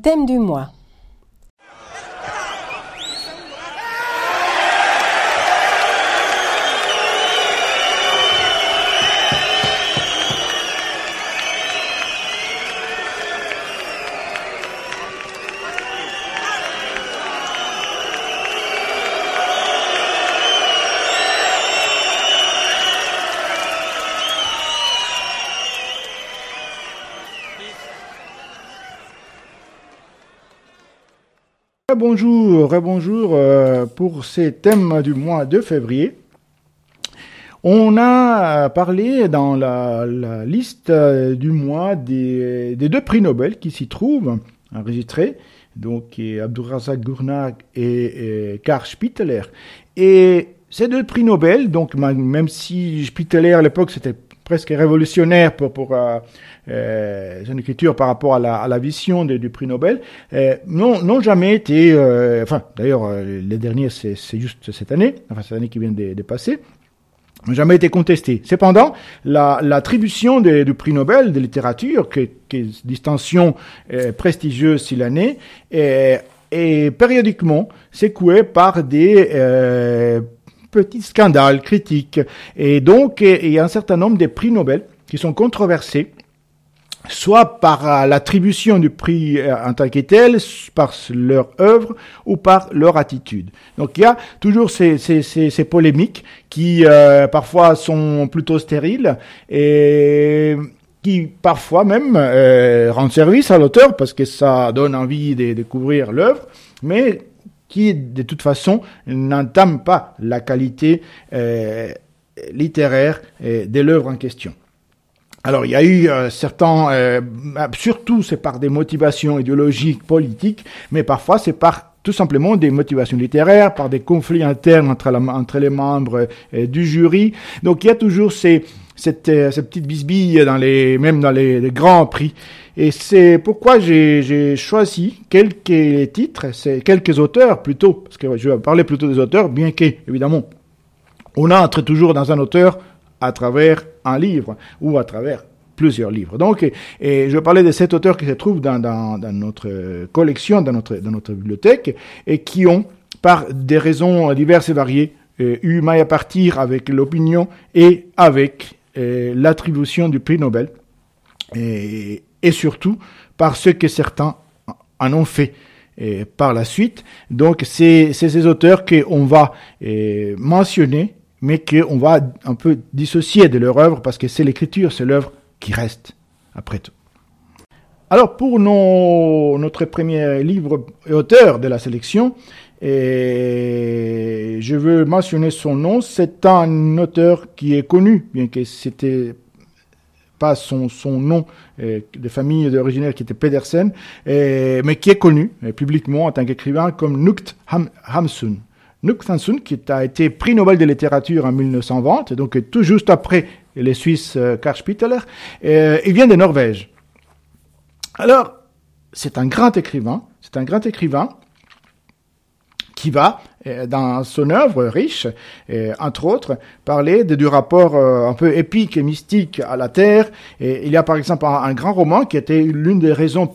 thème du mois. Bonjour, bonjour euh, pour ces thèmes du mois de février. On a parlé dans la, liste euh, du mois des, deux prix Nobel qui s'y trouvent enregistrés, donc Abdurrazak Gurnag et, et Karl Spitteler. Et ces deux prix Nobel, donc même si Spitteler à l'époque c'était presque révolutionnaire pour, pour euh, euh, son écriture par rapport à la, à la vision du prix Nobel, euh, n'ont jamais été, euh, enfin d'ailleurs euh, les derniers c'est juste cette année, enfin cette année qui vient de, de passer, n'ont jamais été contestés. Cependant, l'attribution la, du prix Nobel de littérature, qui, est une distinction euh, prestigieuse si l'année, est, est périodiquement secouée par des petits scandales critiques. Et donc, il y a un certain nombre de prix Nobel qui sont controversés soit par l'attribution du prix euh, en tant que tel, par leur œuvre ou par leur attitude. Donc il y a toujours ces, ces, ces, ces polémiques qui euh, parfois sont plutôt stériles et qui parfois même euh, rendent service à l'auteur parce que ça donne envie de découvrir l'œuvre, mais qui de toute façon n'entame pas la qualité euh, littéraire euh, de l'œuvre en question. Alors il y a eu euh, certains, euh, surtout c'est par des motivations idéologiques, politiques, mais parfois c'est par tout simplement des motivations littéraires, par des conflits internes entre, la, entre les membres euh, du jury. Donc il y a toujours ces, cette, euh, cette petite bisbille dans les, même dans les grands prix. Et c'est pourquoi j'ai choisi quelques titres, quelques auteurs plutôt, parce que je vais parler plutôt des auteurs, bien que, évidemment, on entre toujours dans un auteur à travers un livre ou à travers plusieurs livres. Donc, et, je parlais de sept auteurs qui se trouvent dans, notre collection, dans notre, bibliothèque, et qui ont, par des raisons diverses et variées, euh, eu maille à partir avec l'opinion et avec euh, l'attribution du prix Nobel. Et surtout par ce que certains en ont fait et par la suite. Donc c'est ces auteurs qu'on va et, mentionner, mais qu'on va un peu dissocier de leur œuvre parce que c'est l'écriture, c'est l'œuvre qui reste après tout. Alors pour notre premier livre et auteur de la sélection, et je veux mentionner son nom, c'est un auteur qui est connu, bien que c'était pas son, son nom euh, de famille originaire qui était Pedersen, euh, mais qui est connu euh, publiquement en tant qu'écrivain comme Nukt Ham, Hamsun. Nukt Hamsun, qui a été prix Nobel de littérature en 1920, donc tout juste après les Suisses Karl Spitteler, il vient de Norvège. Alors, c'est un grand écrivain, c'est un grand écrivain qui va, euh, dans son œuvre riche, et, entre autres, parler de, du rapport euh, un peu épique et mystique à la Terre. Et il y a par exemple un, grand roman qui était l'une des raisons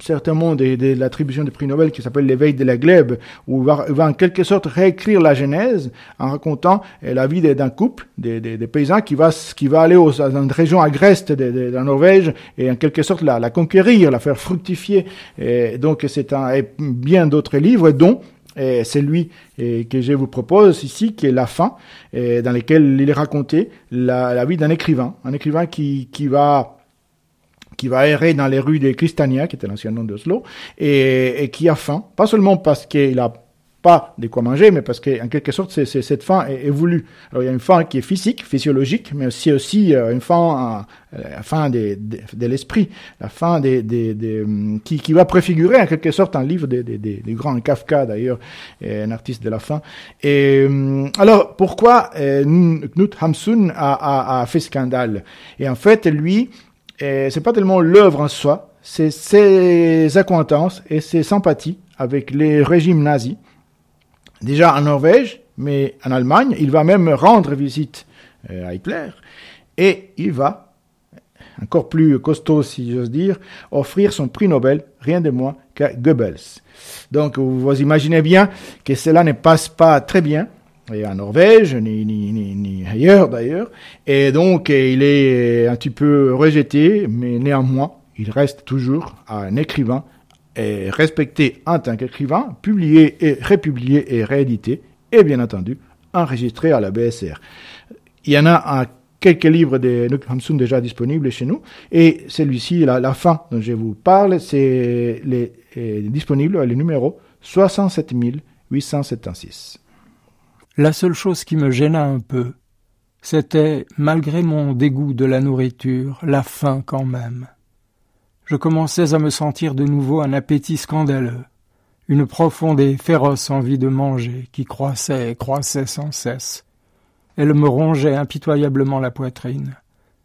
certainement de, de l'attribution du prix Nobel qui s'appelle L'éveil de la glèbe, où il va, va, en quelque sorte réécrire la Genèse en racontant eh, la vie d'un couple, des, des, des, paysans qui va, qui va aller aux, dans une région agreste de, de, de, la Norvège et en quelque sorte la, la conquérir, la faire fructifier. Et donc c'est un, et bien d'autres livres dont et c'est lui et, que je vous propose ici, qui est La fin, dans lequel il est raconté la, la vie d'un écrivain, un écrivain qui, qui va qui va errer dans les rues de Cristania, qui était l'ancien nom d'Oslo, et, et, qui a faim, pas seulement parce qu'il a pas de quoi manger, mais parce qu'en quelque sorte, cette faim est, voulue. Alors, il y a une faim qui est physique, physiologique, mais aussi, aussi euh, une faim, euh, la faim de, l'esprit, la faim des, des, qui, va préfigurer en quelque sorte un livre des, grands Kafka d'ailleurs, un artiste de la faim. Et alors, pourquoi euh, Knut Hamsun a, a, a fait scandale? Et en fait, lui, et c'est pas tellement l'œuvre en soi, c'est ses acquaintances et ses sympathies avec les régimes nazis. Déjà en Norvège, mais en Allemagne, il va même rendre visite à Hitler et il va, encore plus costaud si j'ose dire, offrir son prix Nobel, rien de moins Goebbels. Donc vous imaginez bien que cela ne passe pas très bien et en Norvège, ni ailleurs d'ailleurs. Et donc, il est un petit peu rejeté, mais néanmoins, il reste toujours un écrivain et respecté en tant qu'écrivain, publié et républié et réédité, et bien entendu, enregistré à la BSR. Il y en a quelques livres de Nuk Hamsun déjà disponibles chez nous, et celui-ci, la, fin dont je vous parle, c'est disponible, le numéro 67 876. La seule chose qui me gêna un peu, c'était, malgré mon dégoût de la nourriture, la faim quand même. Je commençais à me sentir de nouveau un appétit scandaleux, une profonde et féroce envie de manger qui croissait et croissait sans cesse. Elle me rongeait impitoyablement la poitrine.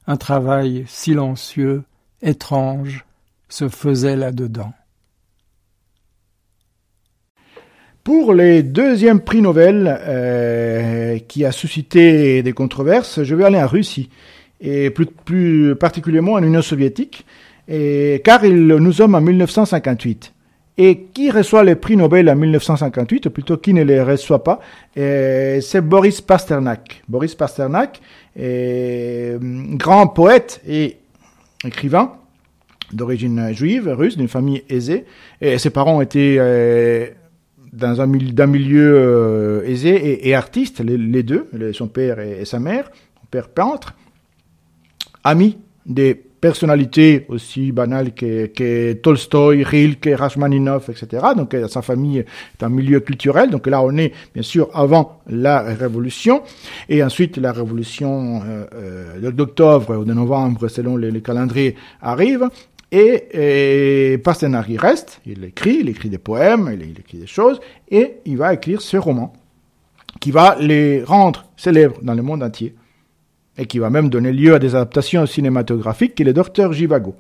Un travail silencieux, étrange, se faisait là-dedans. Pour les deuxièmes prix Nobel euh, qui a suscité des controverses, je vais aller en Russie et plus, plus particulièrement en Union soviétique, car il, nous sommes en 1958. Et qui reçoit les prix Nobel en 1958, ou plutôt qui ne les reçoit pas, c'est Boris Pasternak. Boris Pasternak, est, grand poète et écrivain d'origine juive, russe, d'une famille aisée. Et ses parents étaient euh, dans un milieu, euh, aisé et, et, artiste, les, deux, son père et, sa mère, père peintre, ami des personnalités aussi banales que, que Tolstoï, Rilke, Rachmaninov, etc. Donc euh, sa famille est un milieu culturel. Donc là, on est bien sûr avant la Révolution et ensuite la Révolution euh, d'octobre ou de novembre, selon les, les calendriers, arrive. Et, et Pasternak, il reste, il écrit, il écrit des poèmes, il, il, écrit des choses, et il va écrire ce roman qui va les rendre célèbres dans le monde entier, et qui va même donner lieu à des adaptations cinématographiques, qui est le docteur Jivago.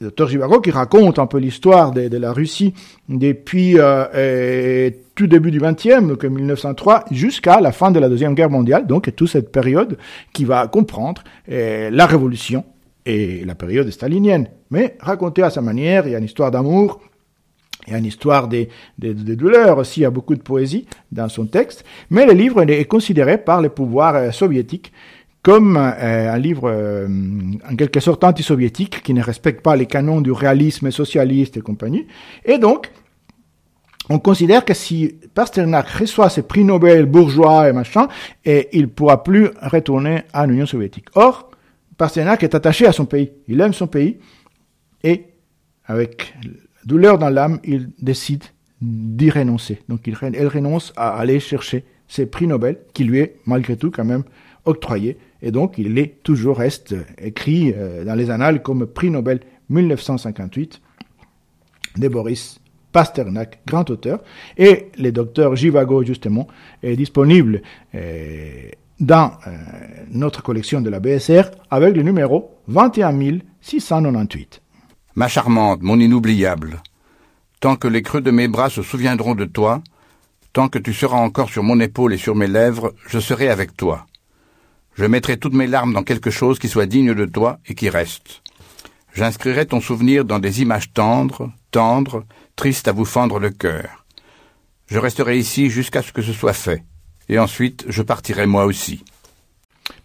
Le docteur Jivago qui raconte un peu l'histoire de, la Russie depuis euh, tout début du XXe, donc 1903, jusqu'à la fin de la Deuxième Guerre mondiale, donc toute cette période qui va comprendre euh, la Révolution et la période stalinienne mais raconté à sa manière. Il y a une histoire d'amour, il y a une histoire des, des, des, douleurs aussi, il y a beaucoup de poésie dans son texte, mais le livre est considéré par les pouvoirs euh, soviétiques comme euh, un livre euh, en quelque sorte anti-soviétique qui ne respecte pas les canons du réalisme socialiste et compagnie. Et donc, on considère que si Pasternak reçoit ses prix Nobel bourgeois et machin, et il pourra plus retourner à l'Union soviétique. Or, Pasternak est attaché à son pays. Il aime son pays. Et avec douleur dans l'âme, il décide d'y renoncer. Donc il, elle renonce à aller chercher ses prix Nobel, qui lui est malgré tout quand même octroyé. Et donc il est toujours reste écrit euh, dans les annales comme prix Nobel 1958 de Boris Pasternak, grand auteur. Et le docteur Jivago, justement, est disponible euh, dans euh, notre collection de la BSR avec le numéro 21698. Ma charmante, mon inoubliable, tant que les creux de mes bras se souviendront de toi, tant que tu seras encore sur mon épaule et sur mes lèvres, je serai avec toi. Je mettrai toutes mes larmes dans quelque chose qui soit digne de toi et qui reste. J'inscrirai ton souvenir dans des images tendres, tendres, tristes à vous fendre le cœur. Je resterai ici jusqu'à ce que ce soit fait, et ensuite je partirai moi aussi.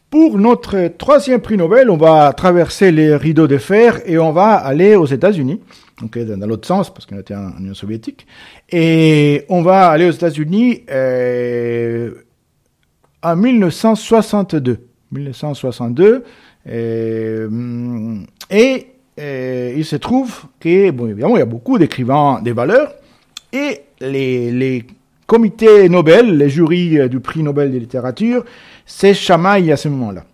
Pour notre troisième prix Nobel, on va traverser les rideaux de fer et on va aller aux États-Unis, donc dans l'autre sens parce qu'on était en Union soviétique, et on va aller aux États-Unis euh, en 1962. 1962, euh, et euh, il se trouve que, bon, évidemment, il y a beaucoup d'écrivains des valeurs, et les, les comités Nobel, les jurys du prix Nobel de littérature, c'est chamaille à ce moment-là.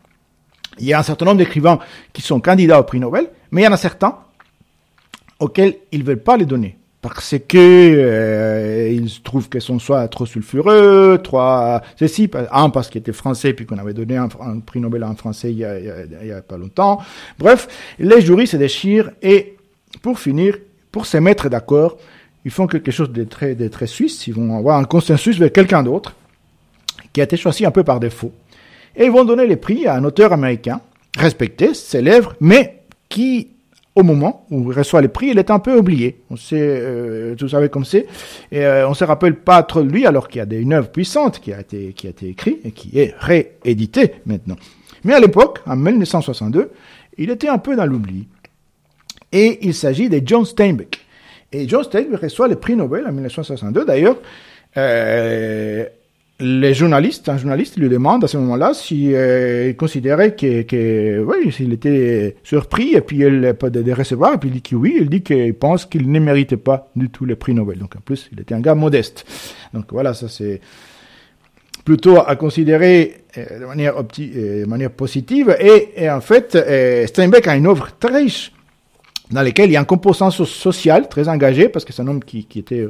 Il y a un certain nombre d'écrivains qui sont candidats au prix Nobel, mais il y en a certains auxquels ils ne veulent pas les donner. Parce que euh, ils trouvent qu'ils sont soit trop sulfureux, trop ceci, un parce qu'il était français puis qu'on avait donné un, prix Nobel un français il y, a, il y a pas longtemps. Bref, les jurys se déchirent et pour finir, pour se mettre d'accord, ils font quelque chose de très, de très suisse. Ils vont avoir un consensus vers quelqu'un d'autre qui a été choisi un peu par défaut et ils vont donner les prix à un auteur américain, respecté, célèbre, mais qui au moment où il reçoit les prix, il est un peu oublié. On sait, euh, vous savez comme c'est, euh, on se rappelle pas trop de lui, alors qu'il y a des, une œuvre puissante qui a été qui a été écrite et qui est rééditée maintenant. Mais à l'époque, en 1962, il était un peu dans l'oubli. Et il s'agit de John Steinbeck. Et John Steinbeck reçoit le prix Nobel en 1962. D'ailleurs, euh, les journalistes, un journaliste lui demande à ce moment-là s'il euh, considérait que, oui, s'il était surpris et puis il de, de recevoir, et puis il dit que oui, il dit qu'il pense qu'il ne méritait pas du tout le prix Nobel. Donc en plus, il était un gars modeste. Donc voilà, ça c'est plutôt à considérer euh, de manière, euh, positive. Et, en fait, euh, Steinbeck a une œuvre très riche dans laquelle il y a un composant social très engagé parce que c'est un homme qui était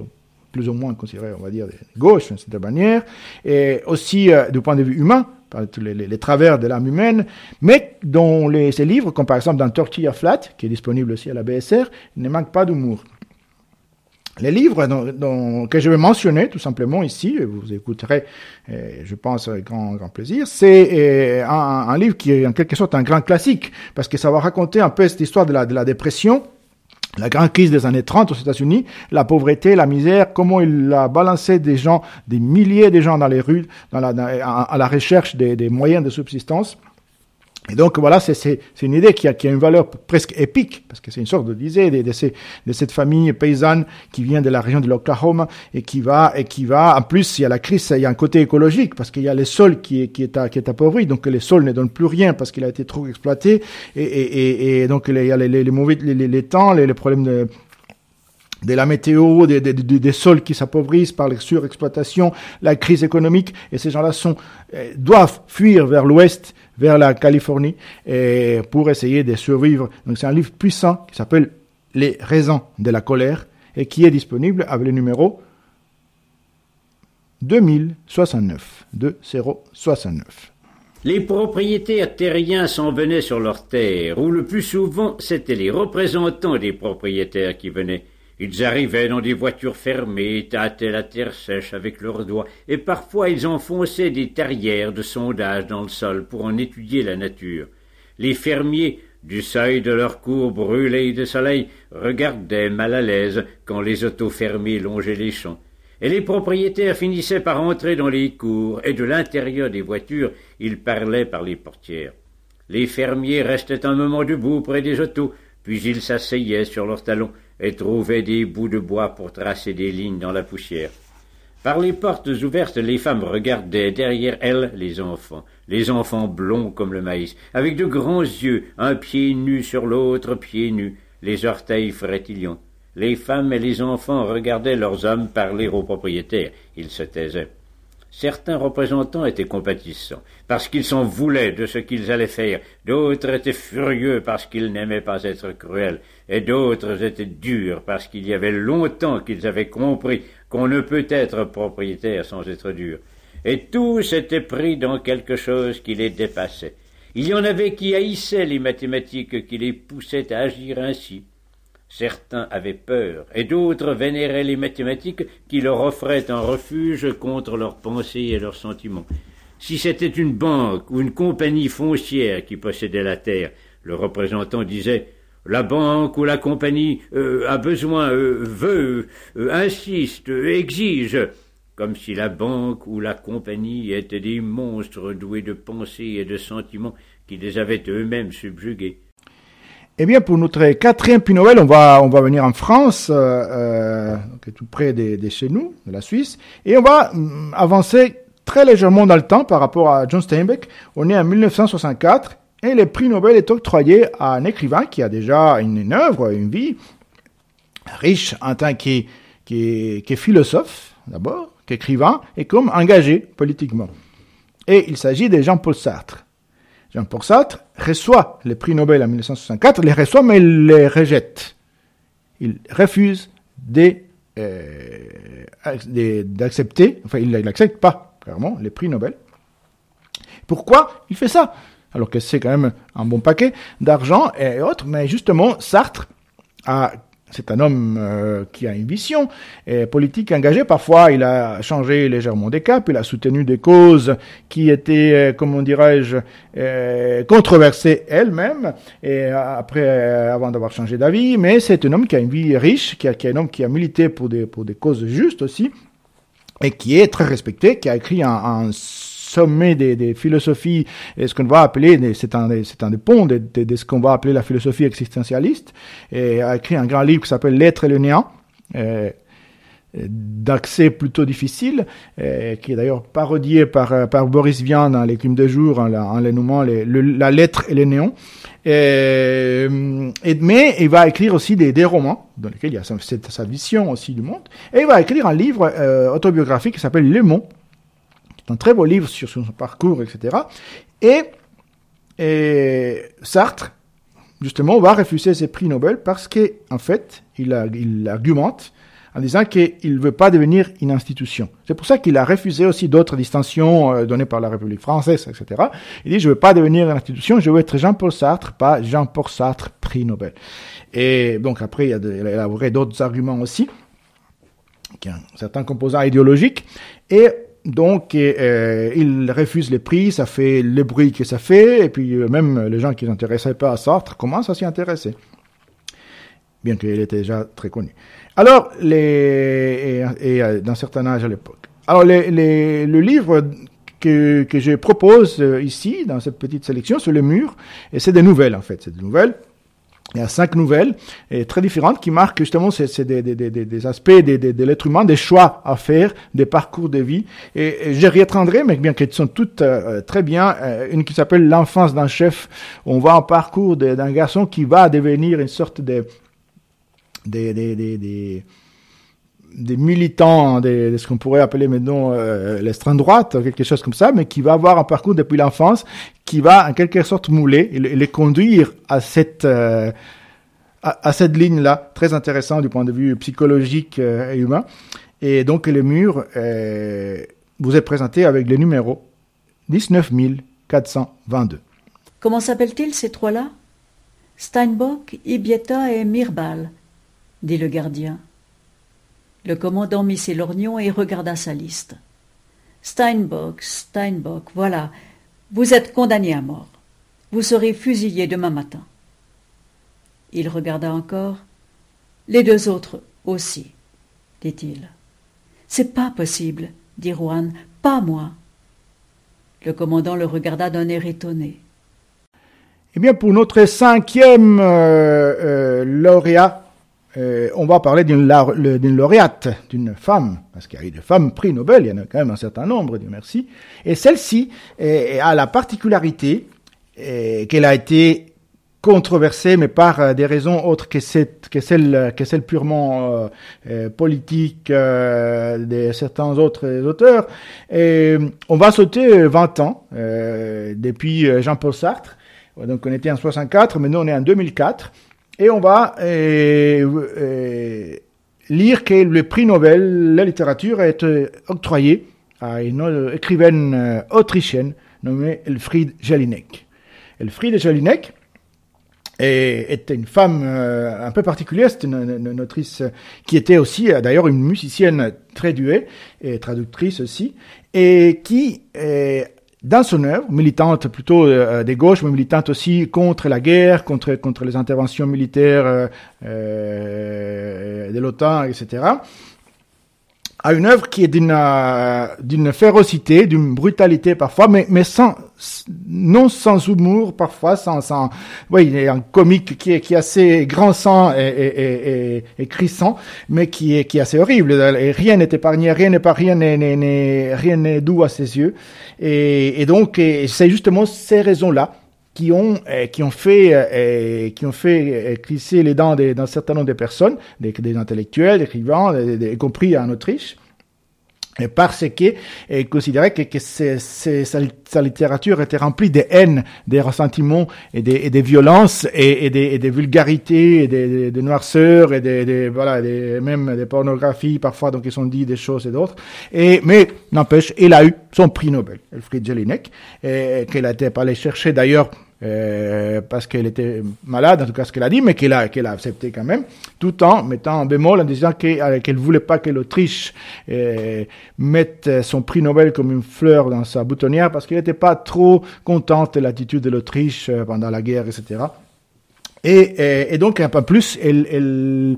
plus ou moins considéré, on va dire, de gauche, d'une certaine manière, et aussi euh, du point de vue humain, par tous les, travers de l'âme humaine, mais dont les, ces livres, comme par exemple dans Tortilla Flat, qui est disponible aussi à la BSR, ne manquent pas d'humour. Les livres que je vais mentionner tout simplement ici, vous écouterez, je pense, avec grand, grand plaisir, c'est euh, un, livre qui est en quelque sorte un grand classique, parce que ça va raconter un peu cette histoire de la dépression, la grande crise des années 30 aux États-Unis, la pauvreté, la misère, comment il a balancé des gens, des milliers de gens dans les rues, à, la recherche des, moyens de subsistance. Et donc voilà, c'est une idée qui a, qui a, une valeur presque épique, parce que c'est une sorte de disée de, de, de, cette famille paysanne qui vient de la région de l'Oklahoma et qui va, et qui va, en plus, il y a la crise, il y a un côté écologique, parce qu'il y a le sol qui est, qui est, qui est appauvri, donc les sols ne donnent plus rien parce qu'il a été trop exploité, et, et, et, donc il y a les, les, mauvais, les, les, temps, les problèmes de, de la météo, des, sols qui s'appauvrissent par les surexploitations, la crise économique, et ces gens-là sont, euh, doivent fuir vers l'ouest, vers la Californie, pour essayer de survivre. Donc c'est un livre puissant qui s'appelle Les raisons de la colère, et qui est disponible avec le numéro 2069, 2069. Les propriétaires terriens s'en venaient sur leurs terres, ou le plus souvent c'étaient les représentants des propriétaires qui venaient. Ils arrivaient dans des voitures fermées, tâtaient la terre sèche avec leurs doigts, et parfois ils enfonçaient des terrières de sondage dans le sol pour en étudier la nature. Les fermiers, du seuil de leur cour brûlée de soleil, regardaient mal à l'aise quand les autos fermées longeaient les champs. Et les propriétaires finissaient par entrer dans les cours, et de l'intérieur des voitures, ils parlaient par les portières. Les fermiers restaient un moment debout près des autos, puis ils s'asseyaient sur leurs talons, et trouvaient des bouts de bois pour tracer des lignes dans la poussière. Par les portes ouvertes, les femmes regardaient derrière elles les enfants, les enfants blonds comme le maïs, avec de grands yeux, un pied nu sur l'autre pied nu, les orteils frétillants. Les femmes et les enfants regardaient leurs hommes parler aux propriétaires. Ils se taisaient. Certains représentants étaient compatissants, parce qu'ils s'en voulaient de ce qu'ils allaient faire, d'autres étaient furieux parce qu'ils n'aimaient pas être cruels, et d'autres étaient durs parce qu'il y avait longtemps qu'ils avaient compris qu'on ne peut être propriétaire sans être dur. Et tous étaient pris dans quelque chose qui les dépassait. Il y en avait qui haïssaient les mathématiques, qui les poussaient à agir ainsi. Certains avaient peur, et d'autres vénéraient les mathématiques qui leur offraient un refuge contre leurs pensées et leurs sentiments. Si c'était une banque ou une compagnie foncière qui possédait la terre, le représentant disait la banque ou la compagnie euh, a besoin, euh, veut, euh, insiste, exige, comme si la banque ou la compagnie étaient des monstres doués de pensées et de sentiments qui les avaient eux-mêmes subjugués. Eh bien, pour notre quatrième prix Nobel, on va, on va venir en France, euh, euh, tout près de, chez nous, de la Suisse, et on va mm, avancer très légèrement dans le temps par rapport à John Steinbeck. On est en 1964, et le prix Nobel est octroyé à un écrivain qui a déjà une, une œuvre, une vie riche en tant que, que, que philosophe, d'abord, qu'écrivain, et comme engagé politiquement. Et il s'agit de Jean-Paul Sartre. Jean-Paul Sartre reçoit le prix Nobel en 1964, il les reçoit mais il les rejette. Il refuse d'accepter, euh, enfin il n'accepte pas clairement les prix Nobel. Pourquoi il fait ça? Alors que c'est quand même un bon paquet d'argent et autres, mais justement Sartre a c'est un homme euh, qui a une vision et politique engagée. Parfois, il a changé légèrement des caps, il a soutenu des causes qui étaient, euh, comment dirais-je, euh, controversées elles-mêmes, et après, avant d'avoir changé d'avis. Mais c'est un homme qui a une vie riche, qui, a, est un homme qui a milité pour des, causes justes aussi, et qui est très respecté, qui a écrit un sommet des, philosophies, ce qu'on va appeler, c'est un, c'est un des ponts de, ce qu'on va appeler la philosophie existentialiste, et a écrit un grand livre qui s'appelle L'être et le néant, euh, d'accès plutôt difficile, euh, qui est d'ailleurs parodié par, par Boris Vian dans l'écume de jour en, en nommant les, la lettre et le néant. Et, et, mais il va écrire aussi des, des romans, dans lesquels il y a sa, sa, vision aussi du monde, et il va écrire un livre euh, autobiographique qui s'appelle Le Un très beau livre sur son parcours, etc. Et, Sartre, justement, va refuser ces prix Nobel parce qu'en en fait, il, a, argumente en disant qu'il ne veut pas devenir une institution. C'est pour ça qu'il a refusé aussi d'autres distinctions euh, données par la République française, etc. Il dit, je ne veux pas devenir une institution, je veux être Jean-Paul Sartre, pas Jean-Paul Sartre, prix Nobel. Et donc après, il a élaboré d'autres arguments aussi, qui ont certains composants idéologiques, et donc, euh, il refuse les prix, ça fait le bruit que ça fait, et puis euh, même les gens qui s'intéressaient pas à Sartre commencent à s'y intéresser, bien qu'il était déjà très connu. Alors, les, et, et dans certain âge à l'époque. Alors, les, le livre que, que je propose euh, ici, dans cette petite sélection, sur le mur, et c'est des nouvelles en fait, c'est des nouvelles il y a cinq nouvelles et très différentes qui marquent justement c'est des, des, des, des, aspects de, de, de l'être humain, des choix à faire, des parcours de vie. Et, et reviendrai, mais bien qu'elles sont toutes euh, très bien. Euh, une qui s'appelle L'enfance d'un chef. On voit un parcours d'un garçon qui va devenir une sorte de des, des, des, des militants de, de ce qu'on pourrait appeler maintenant euh, l'extrême droite, quelque chose comme ça, mais qui va avoir un parcours depuis l'enfance, qui va en quelque sorte mouler et, les conduire à cette euh, à, cette ligne-là, très intéressant du point de vue psychologique euh, et humain. Et donc le mur vous est présenté avec le numéro 19422. Comment s'appellent-ils ces trois-là? Steinbock, Ibieta et Mirbal, dit le gardien. Le commandant mit ses lorgnons et regarda sa liste. Steinbock, Steinbock, voilà. Vous êtes condamné à mort. Vous serez fusillé demain matin. Il regarda encore. Les deux autres aussi, dit-il. C'est pas possible, dit Juan, pas moi. Le commandant le regarda d'un air étonné. Eh bien, pour notre cinquième euh, euh, lauréat, euh, on va parler d'une lauréate, d'une femme, parce qu'il y a eu des femmes prix Nobel, il y en a quand même un certain nombre, Dieu merci. Et celle-ci a la particularité qu'elle a été controversée, mais par des raisons autres que, cette, que celles purement euh, politiques euh, de certains autres auteurs. Et on va sauter 20 ans euh, depuis Jean-Paul Sartre. Donc on était en 64, maintenant on est en 2004. Et on va euh, euh, lire que le prix Nobel de la littérature a été octroyé à une écrivaine euh, autrichienne nommée Elfriede Jelinek. Elfriede Jelinek était une femme un peu particulière, c'était une, une, autrice qui était aussi d'ailleurs une musicienne très douée et traductrice aussi, et qui dans son œuvre, militante plutôt euh, des gauches, mais militante aussi contre la guerre, contre, les interventions militaires euh, euh de l'OTAN, etc., a une œuvre qui est d'une euh, d'une férocité, d'une brutalité parfois, mais mais sans non sans humour parfois, sans sans oui, il est un comique qui est qui est assez grand sang et et, et, et crissant, mais qui est qui est assez horrible. Et rien n'est épargné, rien n'est pas rien n'est rien n'est doux à ses yeux. Et, et donc c'est justement ces raisons là qui ont qui ont fait qui ont fait crisser les dents d'un certain nombre de personnes, des, des intellectuels, des écrivains, y compris en Autriche, parce que et considérait que, que c'est, c'est, sa, littérature était remplie de haine, des ressentiments et des, et des violences et, et, des, et des vulgarités et des, des, noirceurs et des, des voilà des, même des pornographies parfois donc ils sont dit des choses et d'autres. Et mais n'empêche il a eu son prix Nobel Elfriede Jelinek qu'elle a été allée chercher d'ailleurs euh, parce qu'elle était malade, en tout cas ce qu'elle a dit, mais qu'elle a, a accepté quand même, tout en mettant un bémol en disant qu'elle ne voulait pas que l'Autriche mette son prix Nobel comme une fleur dans sa boutonnière parce qu'elle n'était pas trop contente de l'attitude de l'Autriche pendant la guerre, etc. Et, et, donc, un peu plus, elle, elle,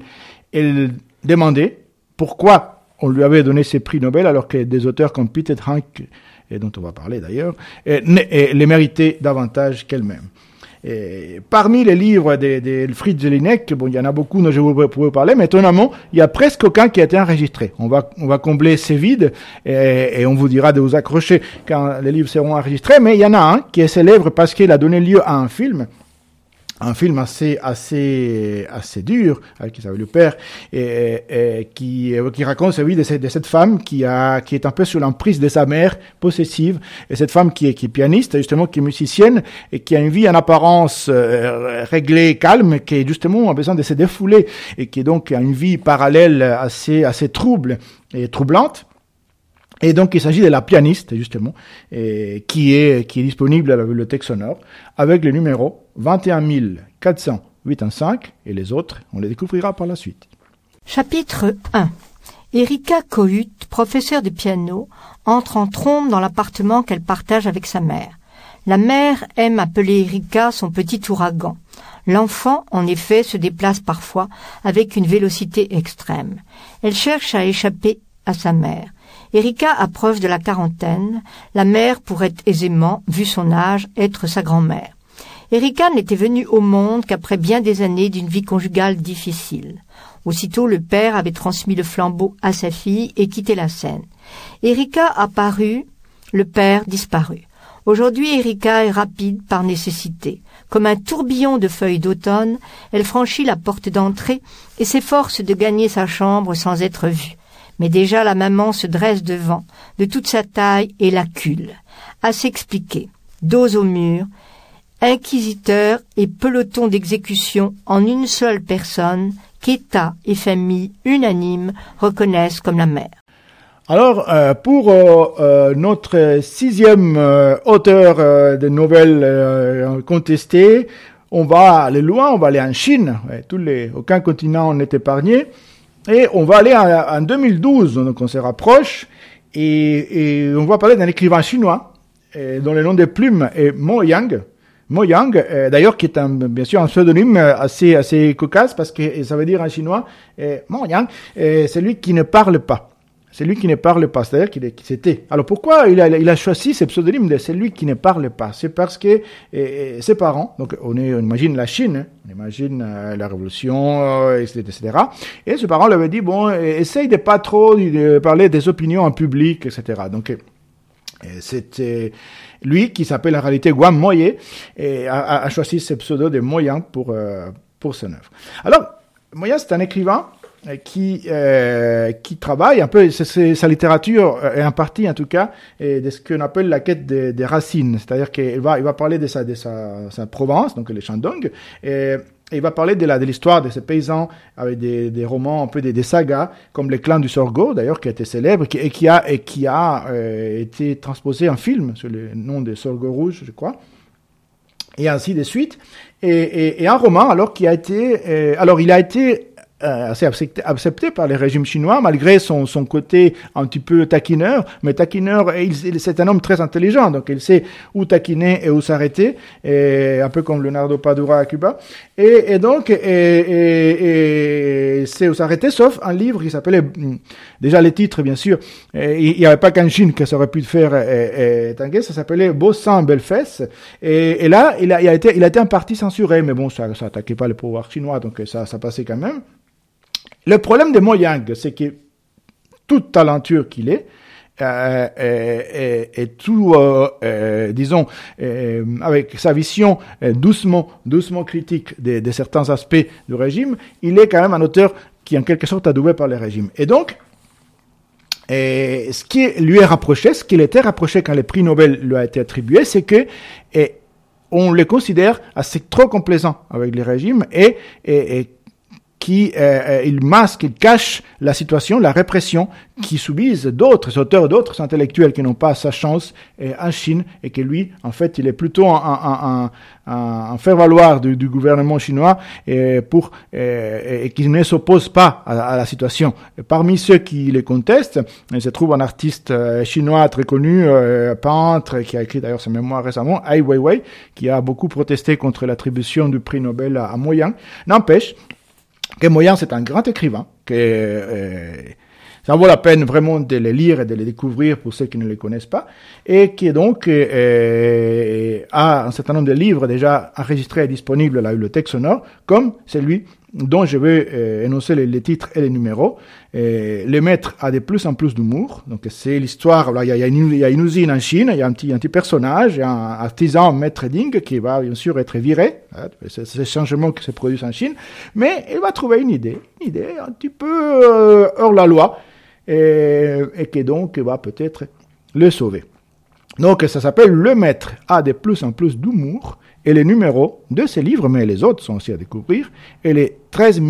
elle demandait pourquoi on lui avait donné ces prix Nobel alors que des auteurs comme Peter Hank, et dont on va parler d'ailleurs, les méritaient davantage qu'elle-même. parmi les livres d'Elfried Jelinek, bon, il y en a beaucoup dont je vous parler, mais étonnamment, il y a presque aucun qui a été enregistré. On va, on va combler ces vides et, on vous dira de vous accrocher quand les livres seront enregistrés, mais il y en a un qui est célèbre parce qu'il a donné lieu à un film un film assez assez assez dur qui s'appelle le père et, et qui qui raconte sa vie de cette, de cette femme qui a qui est un peu sous l'emprise de sa mère possessive et cette femme qui est qui est pianiste justement qui est musicienne et qui a une vie en apparence euh, réglée calme qui justement a besoin de se défouler et qui est donc a une vie parallèle assez assez trouble et troublante. Et donc, il s'agit de la pianiste, justement, et qui, est, qui est disponible à la bibliothèque sonore, avec le numéro 21 485, et les autres, on les découvrira par la suite. Chapitre 1 Erika Kohut, professeure de piano, entre en trombe dans l'appartement qu'elle partage avec sa mère. La mère aime appeler Erika son petit ouragan. L'enfant, en effet, se déplace parfois avec une vélocité extrême. Elle cherche à échapper à sa mère. Erika approche de la quarantaine. La mère pourrait aisément, vu son âge, être sa grand-mère. Erika n'était venue au monde qu'après bien des années d'une vie conjugale difficile. Aussitôt le père avait transmis le flambeau à sa fille et quitté la scène. Erika apparut, le père disparut. Aujourd'hui Erika est rapide par nécessité. Comme un tourbillon de feuilles d'automne, elle franchit la porte d'entrée et s'efforce de gagner sa chambre sans être vue mais déjà la maman se dresse devant, de toute sa taille et l'accule. À s'expliquer, dos au mur, inquisiteur et peloton d'exécution en une seule personne qu'État et famille unanimes reconnaissent comme la mère. Alors, euh, pour euh, euh, notre sixième auteur de nouvelles contestées, on va aller loin, on va aller en Chine. tous les, aucun continent n'est épargné. Et on va aller en, 2012, donc on se rapproche, et, on va parler d'un écrivain chinois dont le nom de plume est Mo Yang. Mo Yang, d'ailleurs, qui est un, bien sûr un pseudonyme assez, assez cocasse parce que ça veut dire en chinois, Mo Yang, c'est lui qui ne parle pas. C'est lui qui ne parle pas, c'est-à-dire qu'il c'était. Alors pourquoi il a, il a choisi ce pseudonyme de celui qui ne parle pas? C'est parce que ses parents, donc on, est, on imagine la Chine, hein, on imagine euh, la révolution, etc., euh, etc. Et ses parents lui avaient dit, bon, essaye de pas trop de parler des opinions en public, etc. Donc c'était lui qui s'appelle en réalité Guam Moye et a, choisi ce pseudo de Moyen pour, euh, pour son œuvre. Alors, Moyen, c'est un écrivain qui euh, qui travaille un peu, c'est sa littérature est en partie en tout cas de ce qu'on appelle la quête des, racines, c'est-à-dire qu'il va il va parler de sa de sa, sa Provence, donc les Shandong, et, il va parler de l'histoire de ces paysans avec des, romans un peu des, sagas comme les clans du Sorgho d'ailleurs qui a été célèbre et qui a et euh, été transposé en film sur le nom de Sorgho rouge je crois. Et ainsi de suite. Et, et, et un roman alors qui a été euh, alors il a été assez accepté, par les régimes chinois, malgré son, son côté un petit peu taquineur. Mais taquineur, c'est un homme très intelligent, donc il sait où taquiner et où s'arrêter, un peu comme Leonardo Padura à Cuba. Et, donc, et, et, c'est où s'arrêter, sauf un livre qui s'appelait, hmm, déjà les titres, bien sûr, il n'y avait pas qu'en Chine ça aurait pu faire et, ça s'appelait Beau sang, belle fesse. Et, là, il a, a, été, il a été en partie censuré, mais bon, ça n'attaquait pas le pouvoir chinois, donc ça, ça passait quand même. Le problème de Mo Yang, c'est que tout talentueux qu'il est, euh, et, tout, euh, euh, disons, euh, avec sa vision euh, doucement, doucement critique de, certains aspects du régime, il est quand même un auteur qui, en quelque sorte, a doué par le régime. Et donc, ce qui lui est rapproché, ce qu'il était rapproché quand le prix Nobel lui a été attribué, c'est que on le considère assez trop complaisant avec le régime et, et, et qui euh, il masque, il cache la situation, la répression qui subissent d'autres auteurs, d'autres intellectuels qui n'ont pas sa chance en Chine et que lui, en fait, il est plutôt un, un, faire-valoir du, du, gouvernement chinois et pour et, qui ne s'oppose pas à, la situation. parmi ceux qui les contestent, il se trouve un artiste chinois très connu, peintre, qui a écrit d'ailleurs sa mémoire récemment, Ai Weiwei, qui a beaucoup protesté contre l'attribution du prix Nobel à, à Moyang. N'empêche que Moyang, c'est un grand écrivain, que euh, ça vaut la peine vraiment de les lire et de les découvrir pour ceux qui ne les connaissent pas, et qui donc euh, a un certain nombre de livres déjà enregistrés et disponibles à la bibliothèque sonore, comme celui dont je vais euh, énoncer les, titres et les numéros. Le maître a de plus en plus d'humour. Donc c'est l'histoire. Il, y a, une, usine en Chine, il y a un petit, personnage, un artisan maître Ding qui va bien sûr être viré. Hein, c'est ce changement qui se produit en Chine. Mais il va trouver une idée, une idée un petit peu euh, hors la loi, et qui donc va peut-être le sauver. Donc ça s'appelle Le Maître a de plus en plus d'humour et les numéros de ces livres, mais les autres sont aussi à découvrir, et les 13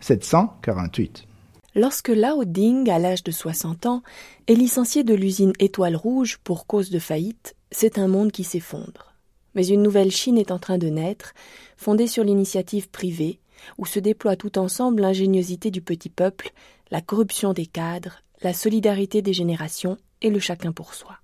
748. Lorsque Lao Ding, à l'âge de 60 ans, est licencié de l'usine Étoile Rouge pour cause de faillite, c'est un monde qui s'effondre. Mais une nouvelle Chine est en train de naître, fondée sur l'initiative privée, où se déploie tout ensemble l'ingéniosité du petit peuple, la corruption des cadres, la solidarité des générations et le chacun pour soi.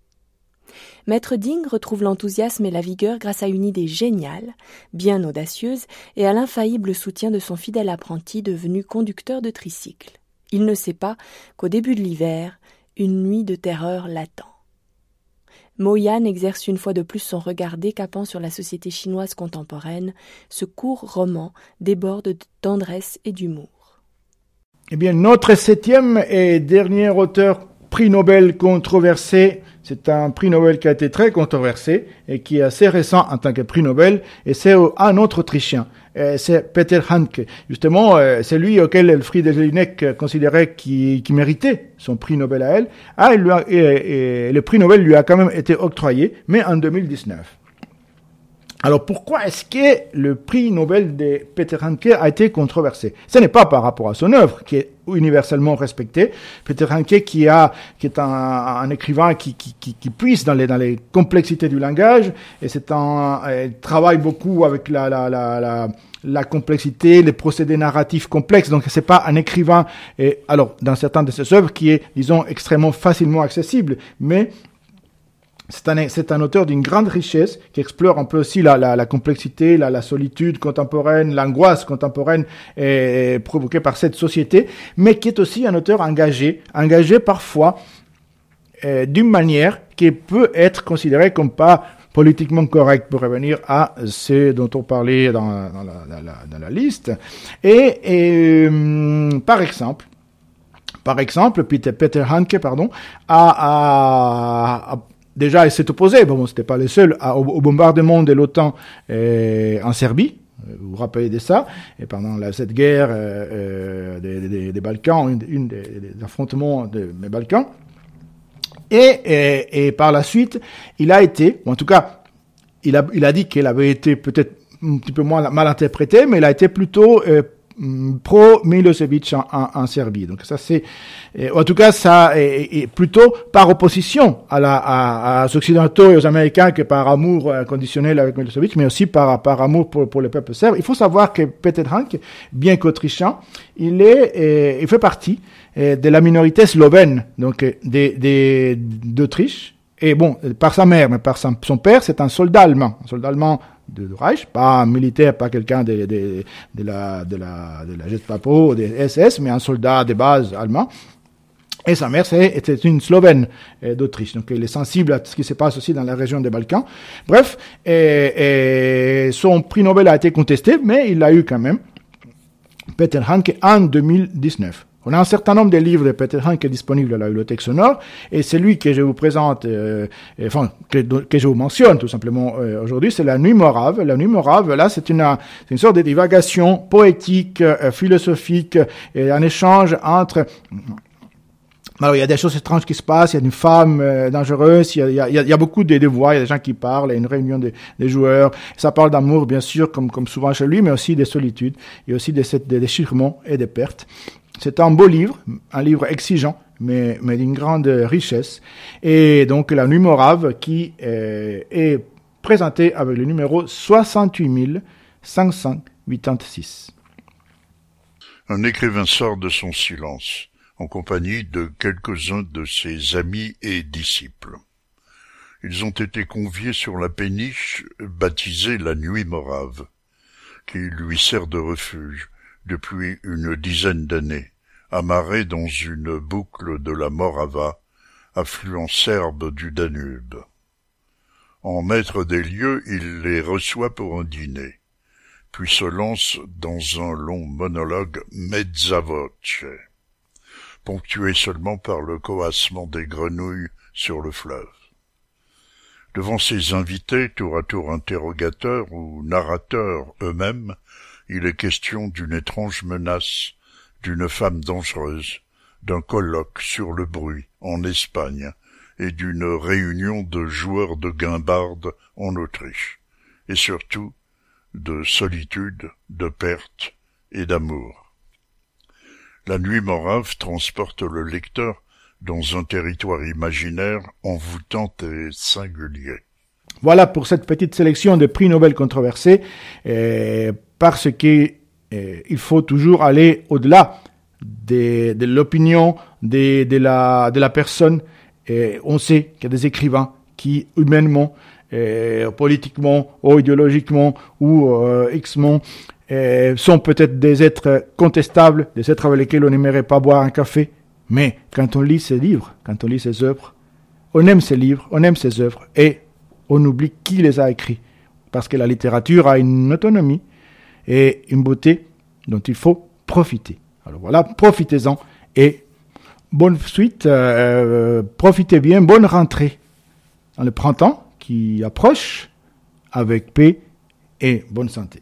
Maître Ding retrouve l'enthousiasme et la vigueur grâce à une idée géniale, bien audacieuse, et à l'infaillible soutien de son fidèle apprenti devenu conducteur de tricycle. Il ne sait pas qu'au début de l'hiver, une nuit de terreur l'attend. Moyan exerce une fois de plus son regard décapant sur la société chinoise contemporaine. Ce court roman déborde de tendresse et d'humour. Eh bien, notre septième et dernier auteur prix Nobel controversé c'est un prix Nobel qui a été très controversé et qui est assez récent en tant que prix Nobel, et c'est un autre Autrichien. C'est Peter Hanke. Justement, euh, c'est lui auquel le de Jelinek considérait qui, qui méritait son prix Nobel à elle. Ah, le prix Nobel lui a quand même été octroyé, mais en 2019. Alors pourquoi est-ce que le prix Nobel de Peter Hanke a été controversé? Ce n'est pas par rapport à son œuvre, qui est universellement respectée. Peter Hanke, qui, a, qui est un, écrivain qui, qui, qui, puise dans les, dans les complexités du langage, et c'est un il travaille beaucoup avec la, la, la, la la complexité, les procédés narratifs complexes. Donc, c'est pas un écrivain, et, alors, dans certaines de ses œuvres, qui est, disons, extrêmement facilement accessible, mais c'est un, un, auteur d'une grande richesse qui explore un peu aussi la, la, la complexité, la, la, solitude contemporaine, l'angoisse contemporaine et, provoquée par cette société, mais qui est aussi un auteur engagé, engagé parfois euh, d'une manière qui peut être considérée comme pas politiquement correcte pour revenir à ce dont on parlait dans, dans, la, dans la, liste. Et, et euh, par exemple, par exemple, Peter, Peter Hanke, pardon, a, a, a déjà, il s'est opposé, bon, c'était pas le seul, au, bombardement de l'OTAN euh, en Serbie. Euh, vous vous rappelez de ça? Et pendant la, cette guerre euh, des, des, Balkans, une, des, affrontements des, Balkans. Et, et, et, par la suite, il a été, ou en tout cas, il a, il a dit qu'il avait été peut-être un petit peu moins mal interprété, mais il a été plutôt Mm, pro Milosevic en, en, Serbie. Donc ça c'est, en tout cas ça est, plutôt par opposition à, la, à, aux occidentaux et aux américains que par amour conditionnel avec Milosevic, mais aussi par, par amour pour, pour le peuple serbe. Il faut savoir que Peter Hank, bien qu'autrichien, il est, il fait partie de la minorité slovène, donc d'Autriche. Et bon, par sa mère, mais par son, père, c'est un soldat allemand, un soldat allemand de, Reich, pas un militaire, pas quelqu'un de, de, de, la, de la, de la Gestapo, des SS, mais un soldat de base allemand. Et sa mère était une Slovène euh, d'Autriche, donc il est sensible à ce qui se passe aussi dans la région des Balkans. Bref, et, et son prix Nobel a été contesté, mais il l'a eu quand même, Peter Hanke, en 2019. On a un certain nombre de livres de Peter Hanke disponibles à la bibliothèque sonore, et celui que je vous présente, euh, enfin, que, je vous mentionne tout simplement euh, aujourd'hui, c'est La Nuit Morave. La Nuit Morave, là, c'est une, une sorte de divagation poétique, euh, philosophique, et un échange entre Alors, il y a des choses étranges qui se passent, il y a une femme euh, dangereuse, il y a, il y a, il y a beaucoup de, de, voix, il y a des gens qui parlent, il y a une réunion des, joueurs. Ça parle d'amour, bien sûr, comme, comme souvent chez lui, mais aussi des solitudes, et aussi des, des déchirements et des pertes. C'est un beau livre, un livre exigeant, mais, mais d'une grande richesse. Et donc, la nuit morave qui euh, est présentée avec le numéro 68 586. Un écrivain sort de son silence en compagnie de quelques-uns de ses amis et disciples. Ils ont été conviés sur la péniche baptisée la Nuit Morave, qui lui sert de refuge depuis une dizaine d'années, amarré dans une boucle de la Morava, affluent serbe du Danube. En maître des lieux, il les reçoit pour un dîner, puis se lance dans un long monologue mezza ponctué seulement par le coassement des grenouilles sur le fleuve. Devant ses invités, tour à tour interrogateurs ou narrateurs eux-mêmes, il est question d'une étrange menace, d'une femme dangereuse, d'un colloque sur le bruit en Espagne et d'une réunion de joueurs de guimbarde en Autriche, et surtout de solitude, de perte et d'amour. La nuit morave transporte le lecteur dans un territoire imaginaire envoûtant et singulier. Voilà pour cette petite sélection de prix Nobel controversés, parce qu'il faut toujours aller au-delà de, l'opinion de, de, la, de la personne. Et on sait qu'il y a des écrivains qui, humainement, politiquement ou idéologiquement ou euh, euh, sont peut-être des êtres contestables, des êtres avec lesquels on n'aimerait pas boire un café. Mais quand on lit ses livres, quand on lit ses œuvres, on aime ses livres, on aime ses œuvres, et on oublie qui les a écrits. Parce que la littérature a une autonomie et une beauté dont il faut profiter. Alors voilà, profitez-en et bonne suite, euh, profitez bien, bonne rentrée dans le printemps qui approche avec paix et bonne santé.